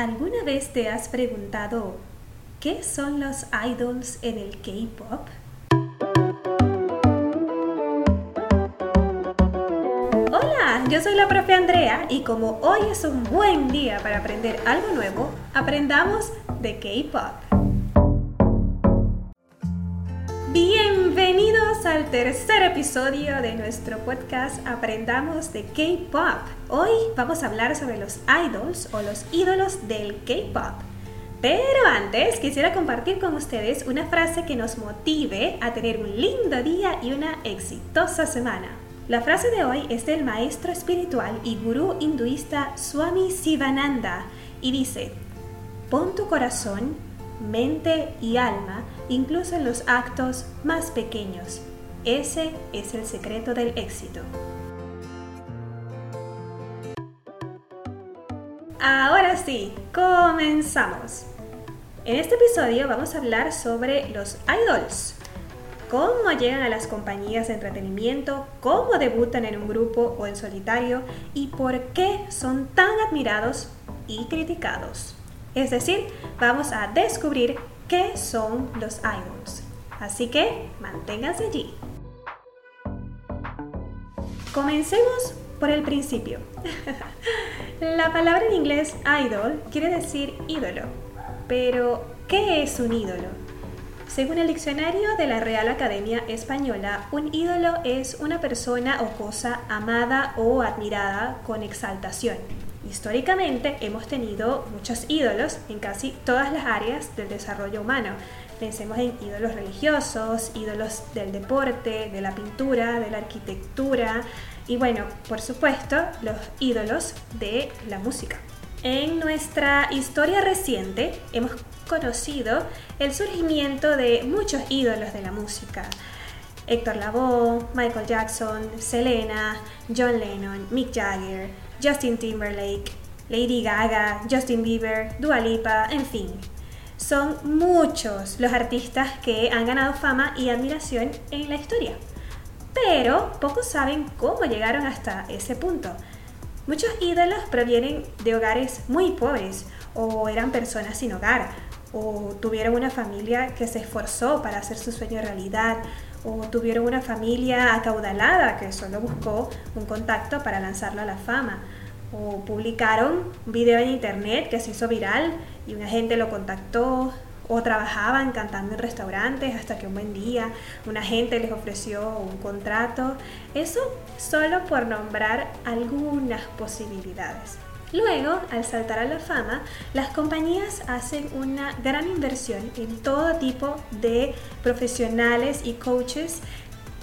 ¿Alguna vez te has preguntado qué son los idols en el K-pop? Hola, yo soy la profe Andrea y como hoy es un buen día para aprender algo nuevo, aprendamos de K-pop. Bienvenidos al tercer episodio de nuestro podcast Aprendamos de K-Pop. Hoy vamos a hablar sobre los idols o los ídolos del K-Pop. Pero antes quisiera compartir con ustedes una frase que nos motive a tener un lindo día y una exitosa semana. La frase de hoy es del maestro espiritual y gurú hinduista Swami Sivananda y dice, pon tu corazón mente y alma, incluso en los actos más pequeños. Ese es el secreto del éxito. Ahora sí, comenzamos. En este episodio vamos a hablar sobre los idols, cómo llegan a las compañías de entretenimiento, cómo debutan en un grupo o en solitario y por qué son tan admirados y criticados. Es decir, vamos a descubrir qué son los idols. Así que manténganse allí. Comencemos por el principio. La palabra en inglés idol quiere decir ídolo. Pero, ¿qué es un ídolo? Según el diccionario de la Real Academia Española, un ídolo es una persona o cosa amada o admirada con exaltación Históricamente hemos tenido muchos ídolos en casi todas las áreas del desarrollo humano. Pensemos en ídolos religiosos, ídolos del deporte, de la pintura, de la arquitectura y bueno, por supuesto, los ídolos de la música. En nuestra historia reciente hemos conocido el surgimiento de muchos ídolos de la música. Héctor Lavoe, Michael Jackson, Selena, John Lennon, Mick Jagger, Justin Timberlake, Lady Gaga, Justin Bieber, Dua Lipa, en fin. Son muchos los artistas que han ganado fama y admiración en la historia. Pero pocos saben cómo llegaron hasta ese punto. Muchos ídolos provienen de hogares muy pobres o eran personas sin hogar o tuvieron una familia que se esforzó para hacer su sueño realidad o tuvieron una familia acaudalada que solo buscó un contacto para lanzarlo a la fama, o publicaron un video en internet que se hizo viral y una gente lo contactó, o trabajaban cantando en restaurantes hasta que un buen día una gente les ofreció un contrato. Eso solo por nombrar algunas posibilidades. Luego, al saltar a la fama, las compañías hacen una gran inversión en todo tipo de profesionales y coaches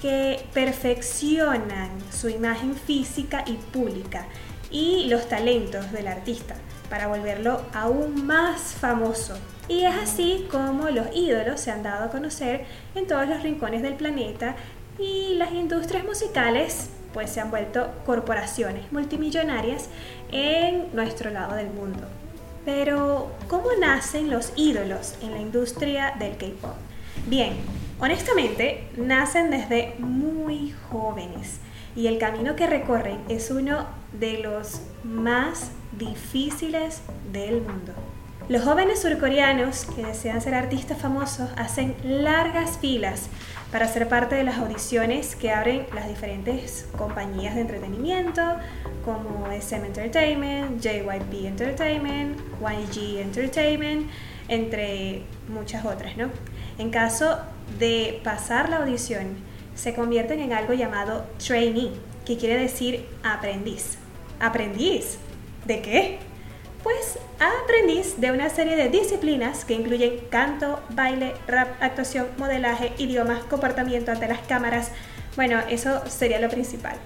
que perfeccionan su imagen física y pública y los talentos del artista para volverlo aún más famoso. Y es así como los ídolos se han dado a conocer en todos los rincones del planeta y las industrias musicales pues se han vuelto corporaciones multimillonarias en nuestro lado del mundo. Pero, ¿cómo nacen los ídolos en la industria del K-Pop? Bien, honestamente, nacen desde muy jóvenes y el camino que recorren es uno de los más difíciles del mundo. Los jóvenes surcoreanos que desean ser artistas famosos hacen largas filas para ser parte de las audiciones que abren las diferentes compañías de entretenimiento como SM Entertainment, JYP Entertainment, YG Entertainment, entre muchas otras, ¿no? En caso de pasar la audición, se convierten en algo llamado trainee, que quiere decir aprendiz. ¿Aprendiz? ¿De qué? Pues aprendiz de una serie de disciplinas que incluyen canto, baile, rap, actuación, modelaje, idiomas, comportamiento ante las cámaras. Bueno, eso sería lo principal.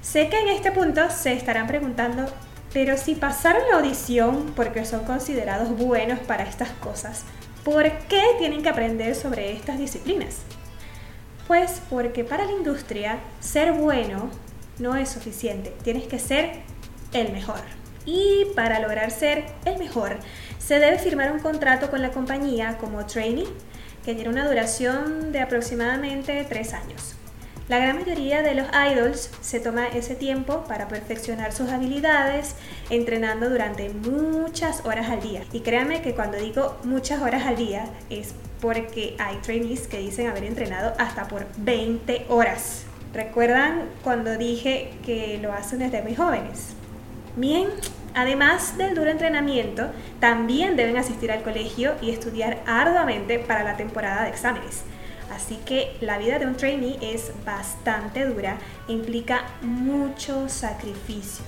Sé que en este punto se estarán preguntando, pero si pasaron la audición porque son considerados buenos para estas cosas, ¿por qué tienen que aprender sobre estas disciplinas? Pues porque para la industria ser bueno no es suficiente, tienes que ser el mejor. Y para lograr ser el mejor, se debe firmar un contrato con la compañía como trainee que tiene una duración de aproximadamente tres años. La gran mayoría de los idols se toma ese tiempo para perfeccionar sus habilidades, entrenando durante muchas horas al día. Y créanme que cuando digo muchas horas al día es porque hay trainees que dicen haber entrenado hasta por 20 horas. ¿Recuerdan cuando dije que lo hacen desde muy jóvenes? Bien, además del duro entrenamiento, también deben asistir al colegio y estudiar arduamente para la temporada de exámenes. Así que la vida de un trainee es bastante dura e implica mucho sacrificio.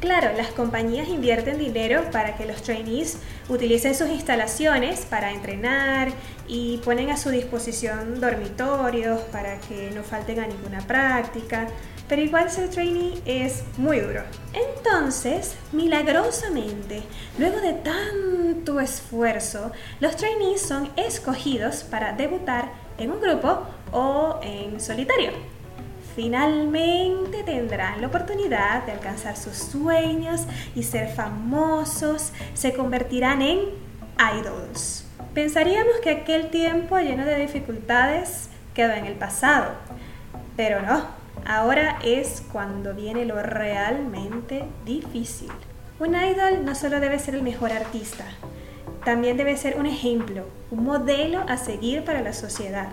Claro, las compañías invierten dinero para que los trainees utilicen sus instalaciones para entrenar y ponen a su disposición dormitorios para que no falten a ninguna práctica, pero igual ser trainee es muy duro. Entonces, milagrosamente, luego de tanto esfuerzo, los trainees son escogidos para debutar en un grupo o en solitario. Finalmente tendrán la oportunidad de alcanzar sus sueños y ser famosos, se convertirán en idols. Pensaríamos que aquel tiempo lleno de dificultades quedó en el pasado, pero no, ahora es cuando viene lo realmente difícil. Un idol no solo debe ser el mejor artista, también debe ser un ejemplo, un modelo a seguir para la sociedad.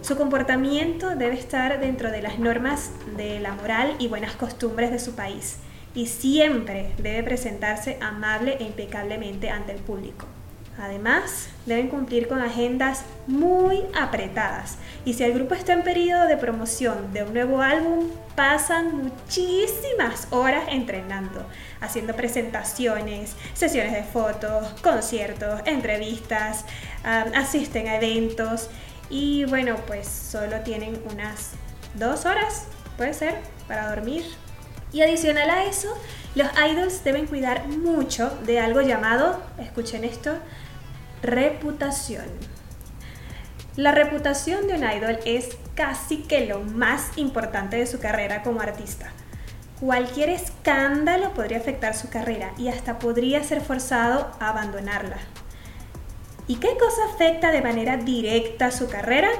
Su comportamiento debe estar dentro de las normas de la moral y buenas costumbres de su país y siempre debe presentarse amable e impecablemente ante el público. Además, deben cumplir con agendas muy apretadas y si el grupo está en periodo de promoción de un nuevo álbum, pasan muchísimas horas entrenando, haciendo presentaciones, sesiones de fotos, conciertos, entrevistas, asisten a eventos y bueno, pues solo tienen unas dos horas, puede ser, para dormir. Y adicional a eso, los idols deben cuidar mucho de algo llamado, escuchen esto, reputación. La reputación de un idol es casi que lo más importante de su carrera como artista. Cualquier escándalo podría afectar su carrera y hasta podría ser forzado a abandonarla. ¿Y qué cosa afecta de manera directa su carrera?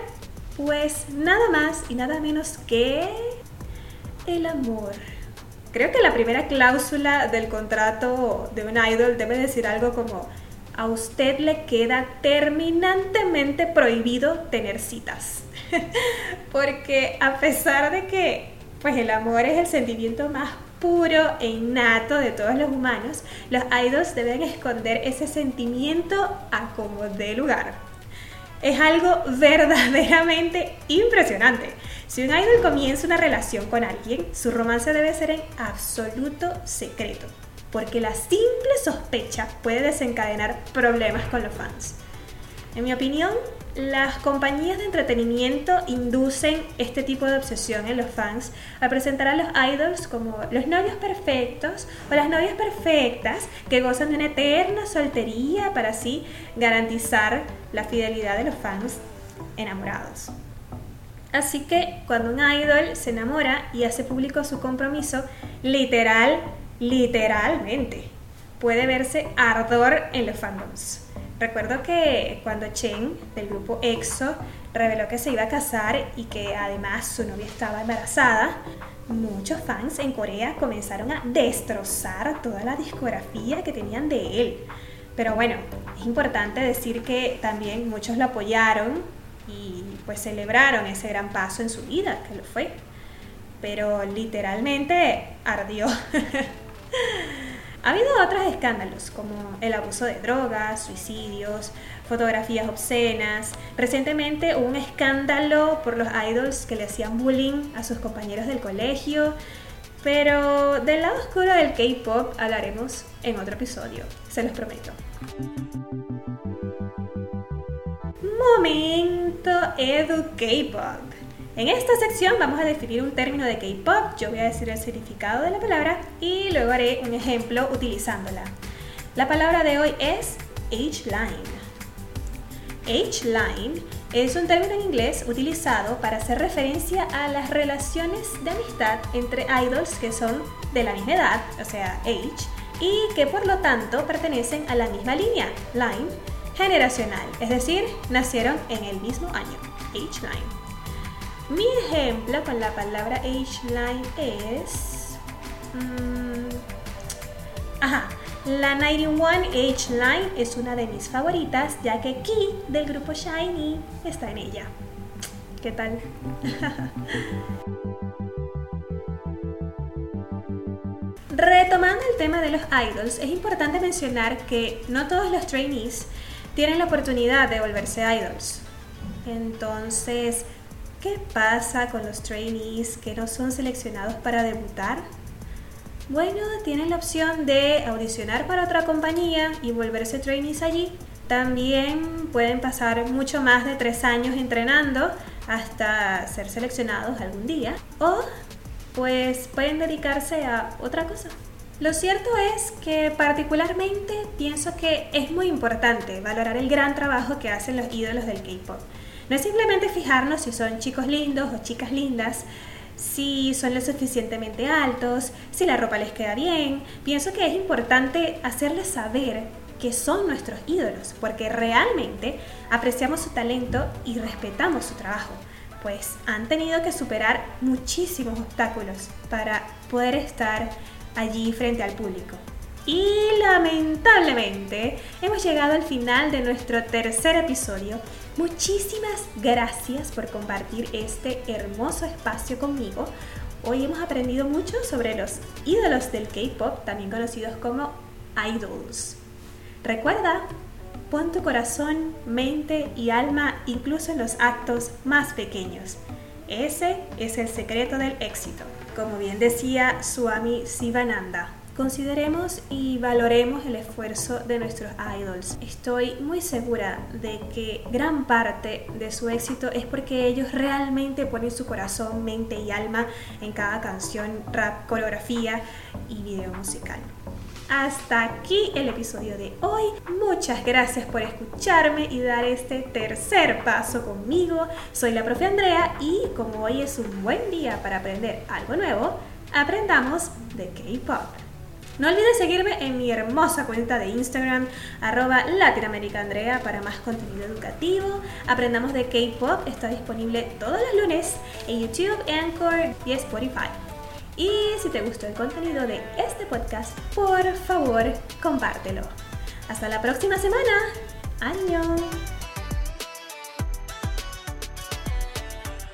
Pues nada más y nada menos que el amor. Creo que la primera cláusula del contrato de un idol debe decir algo como a usted le queda terminantemente prohibido tener citas. Porque a pesar de que pues el amor es el sentimiento más puro e innato de todos los humanos, los idols deben esconder ese sentimiento a como dé lugar. Es algo verdaderamente impresionante. Si un idol comienza una relación con alguien, su romance debe ser en absoluto secreto porque la simple sospecha puede desencadenar problemas con los fans. En mi opinión, las compañías de entretenimiento inducen este tipo de obsesión en los fans al presentar a los idols como los novios perfectos o las novias perfectas que gozan de una eterna soltería para así garantizar la fidelidad de los fans enamorados. Así que cuando un idol se enamora y hace público su compromiso, literal literalmente, puede verse ardor en los fandoms. Recuerdo que cuando Chen del grupo EXO reveló que se iba a casar y que además su novia estaba embarazada, muchos fans en Corea comenzaron a destrozar toda la discografía que tenían de él. Pero bueno, es importante decir que también muchos lo apoyaron y pues celebraron ese gran paso en su vida, que lo fue. Pero literalmente ardió. Ha habido otros escándalos como el abuso de drogas, suicidios, fotografías obscenas. Recientemente hubo un escándalo por los idols que le hacían bullying a sus compañeros del colegio. Pero del lado oscuro del K-Pop hablaremos en otro episodio, se los prometo. Momento Edu K-Pop. En esta sección vamos a definir un término de K-pop, yo voy a decir el significado de la palabra y luego haré un ejemplo utilizándola. La palabra de hoy es H-line. H-line es un término en inglés utilizado para hacer referencia a las relaciones de amistad entre idols que son de la misma edad, o sea, age, y que por lo tanto pertenecen a la misma línea, line, generacional, es decir, nacieron en el mismo año, H-line. Mi ejemplo con la palabra H-Line es... Mm, ajá, la 91 H-Line es una de mis favoritas ya que Key del grupo Shiny está en ella. ¿Qué tal? Retomando el tema de los idols, es importante mencionar que no todos los trainees tienen la oportunidad de volverse idols. Entonces, ¿qué pasa con los trainees que no son seleccionados para debutar? Bueno, tienen la opción de audicionar para otra compañía y volverse trainees allí. También pueden pasar mucho más de tres años entrenando hasta ser seleccionados algún día. O pues pueden dedicarse a otra cosa. Lo cierto es que particularmente pienso que es muy importante valorar el gran trabajo que hacen los ídolos del K-Pop. No es simplemente fijarnos si son chicos lindos o chicas lindas, si son lo suficientemente altos, si la ropa les queda bien. Pienso que es importante hacerles saber que son nuestros ídolos, porque realmente apreciamos su talento y respetamos su trabajo pues han tenido que superar muchísimos obstáculos para poder estar allí frente al público. Y lamentablemente hemos llegado al final de nuestro tercer episodio. Muchísimas gracias por compartir este hermoso espacio conmigo. Hoy hemos aprendido mucho sobre los ídolos del K-Pop, también conocidos como idols. Recuerda Pon tu corazón, mente y alma incluso en los actos más pequeños. Ese es el secreto del éxito. Como bien decía Swami Sivananda, Consideremos y valoremos el esfuerzo de nuestros idols. Estoy muy segura de que gran parte de su éxito es porque ellos realmente ponen su corazón, mente y alma en cada canción, rap, coreografía y video musical. Hasta aquí el episodio de hoy. Muchas gracias por escucharme y dar este tercer paso conmigo. Soy la profe Andrea y como hoy es un buen día para aprender algo nuevo, aprendamos de K-Pop. No olvides seguirme en mi hermosa cuenta de Instagram, arroba latinoamericaandrea, para más contenido educativo. Aprendamos de K-Pop, está disponible todos los lunes en YouTube, Anchor y Spotify. Y si te gustó el contenido de este podcast, por favor, compártelo. Hasta la próxima semana. ¡Año!